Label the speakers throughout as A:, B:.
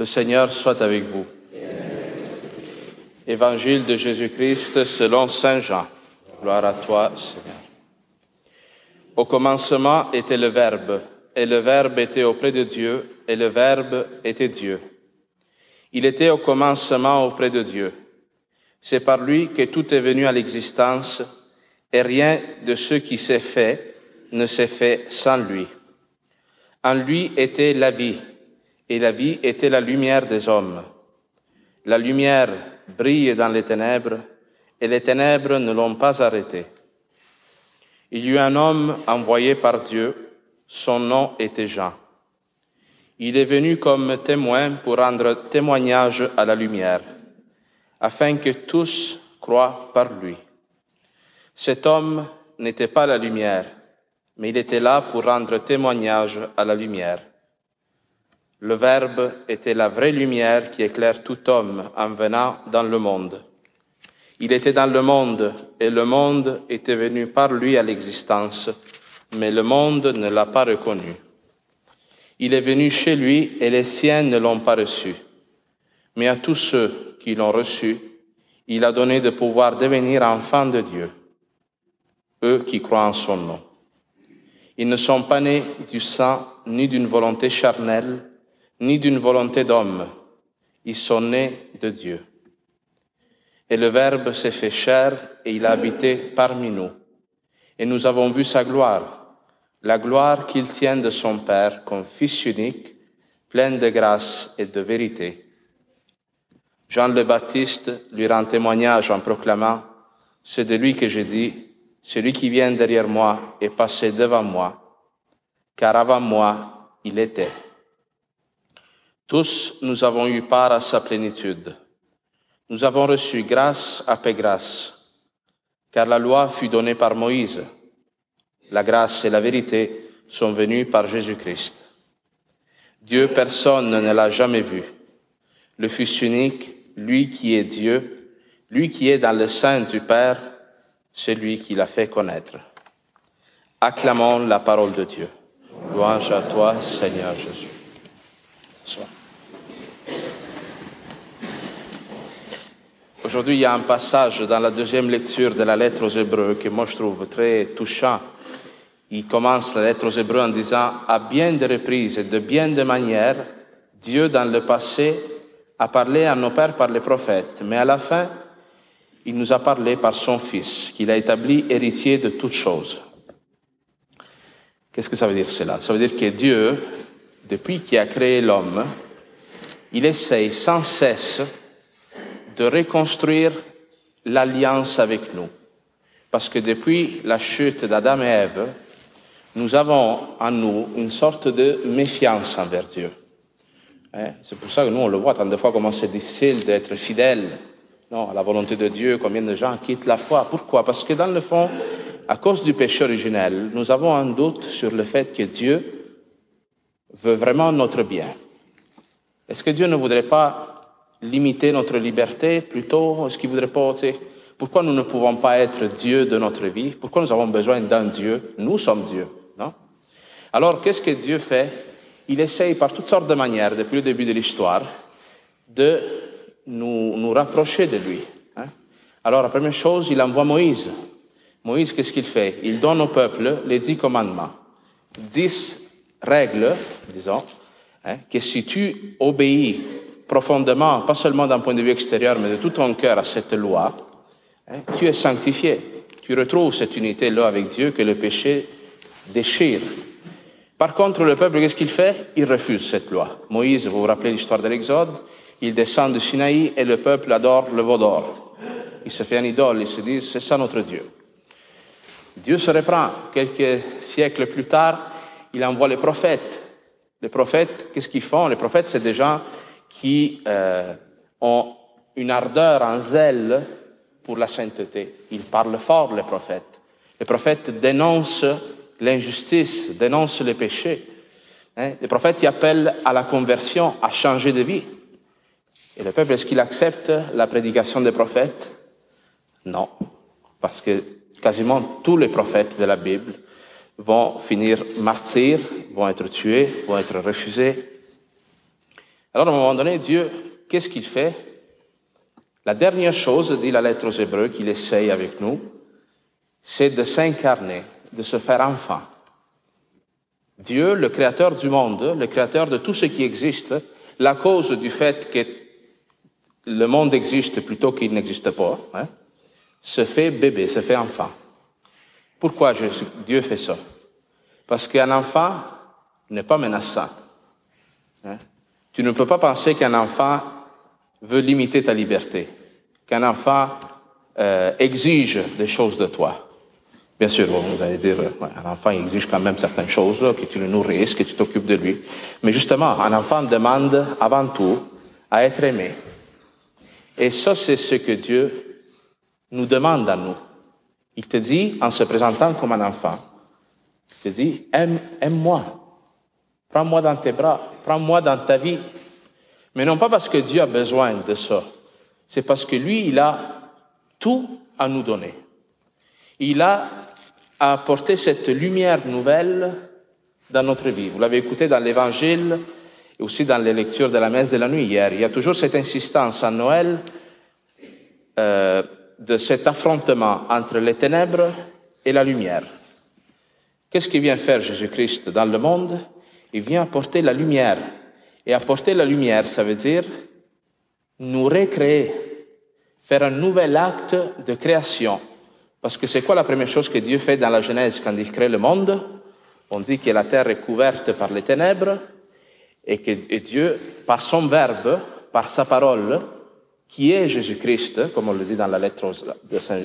A: Le Seigneur soit avec vous. Évangile de Jésus-Christ selon Saint Jean. Gloire à toi, Seigneur. Au commencement était le Verbe, et le Verbe était auprès de Dieu, et le Verbe était Dieu. Il était au commencement auprès de Dieu. C'est par lui que tout est venu à l'existence, et rien de ce qui s'est fait ne s'est fait sans lui. En lui était la vie, et la vie était la lumière des hommes. La lumière brille dans les ténèbres, et les ténèbres ne l'ont pas arrêté. Il y eut un homme envoyé par Dieu, son nom était Jean. Il est venu comme témoin pour rendre témoignage à la lumière, afin que tous croient par lui. Cet homme n'était pas la lumière, mais il était là pour rendre témoignage à la lumière. Le Verbe était la vraie lumière qui éclaire tout homme en venant dans le monde. Il était dans le monde et le monde était venu par lui à l'existence, mais le monde ne l'a pas reconnu. Il est venu chez lui et les siens ne l'ont pas reçu. Mais à tous ceux qui l'ont reçu, il a donné de pouvoir devenir enfants de Dieu, eux qui croient en son nom. Ils ne sont pas nés du sang, ni d'une volonté charnelle, ni d'une volonté d'homme. Ils sont nés de Dieu. Et le Verbe s'est fait chair et il a habité parmi nous. Et nous avons vu sa gloire, la gloire qu'il tient de son Père comme Fils unique, plein de grâce et de vérité. Jean le Baptiste lui rend témoignage en proclamant, C'est de lui que j'ai dit, celui qui vient derrière moi est passé devant moi, car avant moi, il était. Tous, nous avons eu part à sa plénitude. Nous avons reçu grâce après grâce, car la loi fut donnée par Moïse. La grâce et la vérité sont venues par Jésus-Christ. Dieu, personne ne l'a jamais vu. Le Fils unique, lui qui est Dieu, lui qui est dans le sein du Père, celui qui l'a fait connaître. Acclamons la parole de Dieu. Louange à toi, Seigneur Jésus. Aujourd'hui, il y a un passage dans la deuxième lecture de la lettre aux Hébreux que moi je trouve très touchant. Il commence la lettre aux Hébreux en disant, à bien de reprises et de bien de manières, Dieu dans le passé a parlé à nos pères par les prophètes, mais à la fin, il nous a parlé par son Fils, qu'il a établi héritier de toutes choses. Qu'est-ce que ça veut dire cela? Ça veut dire que Dieu, depuis qu'il a créé l'homme, il essaye sans cesse de reconstruire l'alliance avec nous. Parce que depuis la chute d'Adam et Ève, nous avons en nous une sorte de méfiance envers Dieu. Hein? C'est pour ça que nous, on le voit tant de fois comment c'est difficile d'être fidèle non, à la volonté de Dieu, combien de gens quittent la foi. Pourquoi? Parce que dans le fond, à cause du péché originel, nous avons un doute sur le fait que Dieu veut vraiment notre bien. Est-ce que Dieu ne voudrait pas limiter notre liberté plutôt Est-ce qu'il voudrait pas, tu sais, pourquoi nous ne pouvons pas être Dieu de notre vie? Pourquoi nous avons besoin d'un Dieu? Nous sommes Dieu, non? Alors, qu'est-ce que Dieu fait? Il essaye par toutes sortes de manières, depuis le début de l'histoire, de nous, nous rapprocher de lui. Hein? Alors, la première chose, il envoie Moïse. Moïse, qu'est-ce qu'il fait? Il donne au peuple les dix commandements. Dix règles, disons, hein, que si tu obéis profondément, pas seulement d'un point de vue extérieur, mais de tout ton cœur à cette loi, hein, tu es sanctifié. Tu retrouves cette unité-là avec Dieu que le péché déchire. Par contre, le peuple, qu'est-ce qu'il fait? Il refuse cette loi. Moïse, vous vous rappelez l'histoire de l'Exode? Il descend de Sinaï et le peuple adore le veau d'or. Il se fait un idole, il se dit, c'est ça notre Dieu. Dieu se reprend. Quelques siècles plus tard, il envoie les prophètes. Les prophètes, qu'est-ce qu'ils font? Les prophètes, c'est des gens qui euh, ont une ardeur, un zèle pour la sainteté. Ils parlent fort, les prophètes. Les prophètes dénoncent l'injustice, dénoncent les péchés. Hein? Les prophètes appellent à la conversion, à changer de vie. Et le peuple, est-ce qu'il accepte la prédication des prophètes? Non, parce que quasiment tous les prophètes de la Bible vont finir martyrs, vont être tués, vont être refusés. Alors à un moment donné, Dieu, qu'est-ce qu'il fait? La dernière chose, dit la lettre aux Hébreux, qu'il essaye avec nous, c'est de s'incarner, de se faire enfant. Dieu, le créateur du monde, le créateur de tout ce qui existe, la cause du fait que le monde existe plutôt qu'il n'existe pas, hein, se fait bébé, se fait enfant. Pourquoi Dieu fait ça? Parce qu'un enfant n'est pas menaçant. Hein. Tu ne peux pas penser qu'un enfant veut limiter ta liberté, qu'un enfant euh, exige des choses de toi. Bien sûr, vous allez dire, un enfant exige quand même certaines choses, que tu le nourrisses, que tu t'occupes de lui. Mais justement, un enfant demande avant tout à être aimé. Et ça, c'est ce que Dieu nous demande à nous. Il te dit, en se présentant comme un enfant, il te dit, aime, aime-moi. Prends-moi dans tes bras. Prends-moi dans ta vie. Mais non pas parce que Dieu a besoin de ça. C'est parce que lui, il a tout à nous donner. Il a apporté cette lumière nouvelle dans notre vie. Vous l'avez écouté dans l'Évangile et aussi dans les lectures de la messe de la nuit hier. Il y a toujours cette insistance à Noël euh, de cet affrontement entre les ténèbres et la lumière. Qu'est-ce qu'il vient faire Jésus-Christ dans le monde? Il vient apporter la lumière. Et apporter la lumière, ça veut dire nous recréer, faire un nouvel acte de création. Parce que c'est quoi la première chose que Dieu fait dans la Genèse quand il crée le monde? On dit que la terre est couverte par les ténèbres et que Dieu, par son verbe, par sa parole, qui est Jésus-Christ, comme on le dit dans la lettre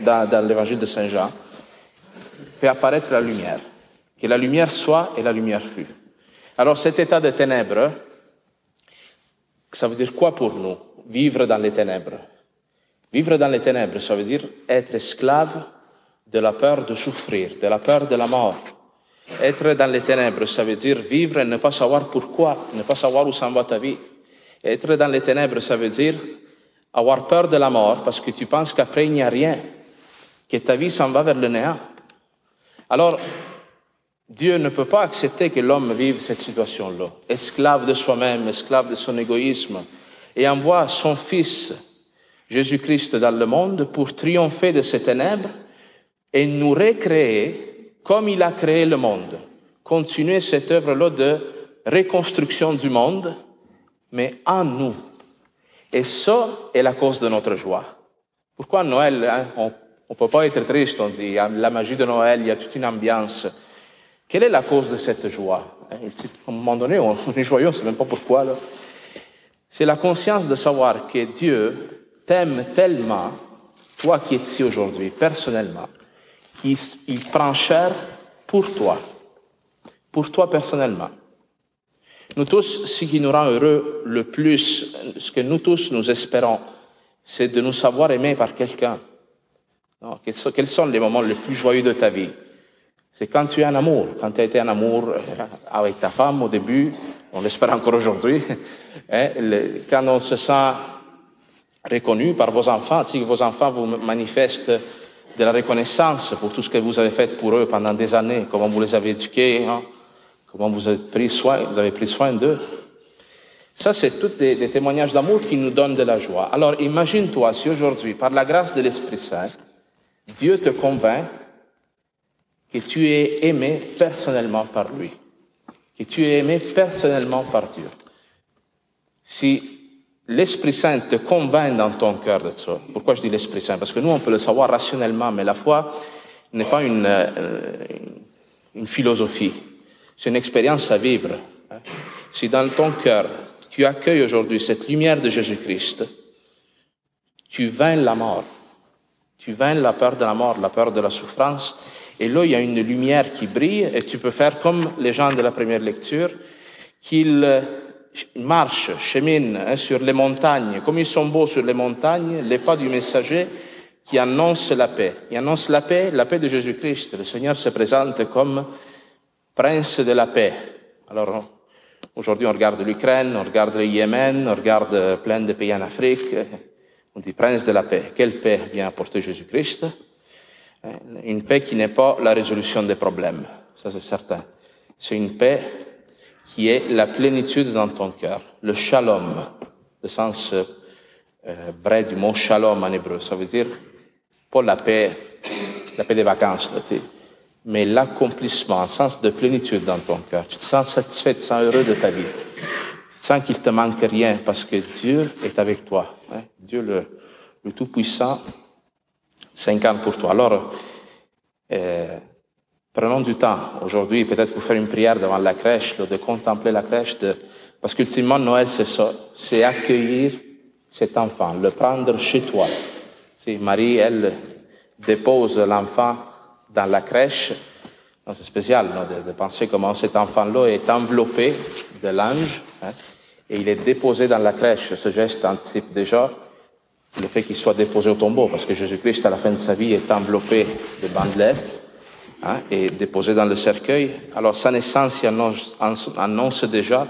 A: dans, dans l'évangile de Saint Jean, fait apparaître la lumière. Que la lumière soit et la lumière fut. Alors cet état de ténèbres, ça veut dire quoi pour nous? Vivre dans les ténèbres. Vivre dans les ténèbres, ça veut dire être esclave de la peur de souffrir, de la peur de la mort. Être dans les ténèbres, ça veut dire vivre et ne pas savoir pourquoi, ne pas savoir où s'en va ta vie. Être dans les ténèbres, ça veut dire avoir peur de la mort parce que tu penses qu'après il n'y a rien, que ta vie s'en va vers le néant. Alors, Dieu ne peut pas accepter que l'homme vive cette situation-là, esclave de soi-même, esclave de son égoïsme, et envoie son Fils, Jésus-Christ, dans le monde pour triompher de ces ténèbres et nous recréer comme il a créé le monde. Continuer cette œuvre-là de reconstruction du monde, mais en nous, et ça est la cause de notre joie. Pourquoi Noël, hein, on ne peut pas être triste, on dit, la magie de Noël, il y a toute une ambiance. Quelle est la cause de cette joie hein, À un moment donné, on est joyeux, on ne sait même pas pourquoi. C'est la conscience de savoir que Dieu t'aime tellement, toi qui es ici aujourd'hui, personnellement, qu'il prend cher pour toi, pour toi personnellement. Nous tous, ce qui nous rend heureux le plus, ce que nous tous nous espérons, c'est de nous savoir aimés par quelqu'un. Quels sont les moments les plus joyeux de ta vie C'est quand tu es en amour, quand tu as été en amour euh, avec ta femme au début, on l'espère encore aujourd'hui, hein, quand on se sent reconnu par vos enfants, si vos enfants vous manifestent de la reconnaissance pour tout ce que vous avez fait pour eux pendant des années, comment vous les avez éduqués, hein, comment vous avez pris soin, vous avez pris soin d'eux. Ça, c'est tous des, témoignages d'amour qui nous donnent de la joie. Alors, imagine-toi si aujourd'hui, par la grâce de l'Esprit Saint, Dieu te convainc que tu es aimé personnellement par lui, que tu es aimé personnellement par Dieu. Si l'Esprit Saint te convainc dans ton cœur de ça, pourquoi je dis l'Esprit Saint? Parce que nous, on peut le savoir rationnellement, mais la foi n'est pas une, euh, une philosophie. C'est une expérience à vivre. Si dans ton cœur, tu accueilles aujourd'hui cette lumière de Jésus-Christ, tu vains la mort. Tu vains la peur de la mort, la peur de la souffrance. Et là, il y a une lumière qui brille et tu peux faire comme les gens de la première lecture, qu'ils marchent, cheminent hein, sur les montagnes, comme ils sont beaux sur les montagnes, les pas du messager qui annonce la paix. Il annonce la paix, la paix de Jésus-Christ. Le Seigneur se présente comme prince de la paix. Alors, aujourd'hui, on regarde l'Ukraine, on regarde le Yémen, on regarde plein de pays en Afrique. On dit prince de la paix. Quelle paix vient apporter Jésus-Christ? Une paix qui n'est pas la résolution des problèmes. Ça, c'est certain. C'est une paix qui est la plénitude dans ton cœur, le shalom, le sens euh, vrai du mot shalom en hébreu. Ça veut dire pas la paix, la paix des vacances, mais l'accomplissement, un sens de plénitude dans ton cœur. Tu te sens satisfait, tu te sens heureux de ta vie. Tu sens qu'il te manque rien parce que Dieu est avec toi. Hein. Dieu le Tout-Puissant s'incarne pour toi. Alors, euh, prenons du temps aujourd'hui, peut-être pour faire une prière devant la crèche, de contempler la crèche, de, parce qu'ultimement, Noël, c'est ça, c'est accueillir cet enfant, le prendre chez toi. Tu Marie, elle dépose l'enfant dans la crèche. C'est spécial de, penser comment cet enfant-là est enveloppé de l'ange hein, et il est déposé dans la crèche. Ce geste anticipe déjà le fait qu'il soit déposé au tombeau, parce que Jésus-Christ, à la fin de sa vie, est enveloppé de bandelettes hein, et déposé dans le cercueil. Alors sa naissance annonce, annonce déjà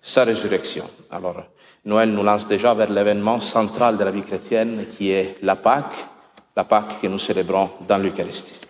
A: sa résurrection. Alors Noël nous lance déjà vers l'événement central de la vie chrétienne qui est la Pâque, la Pâque que nous célébrons dans l'Eucharistie.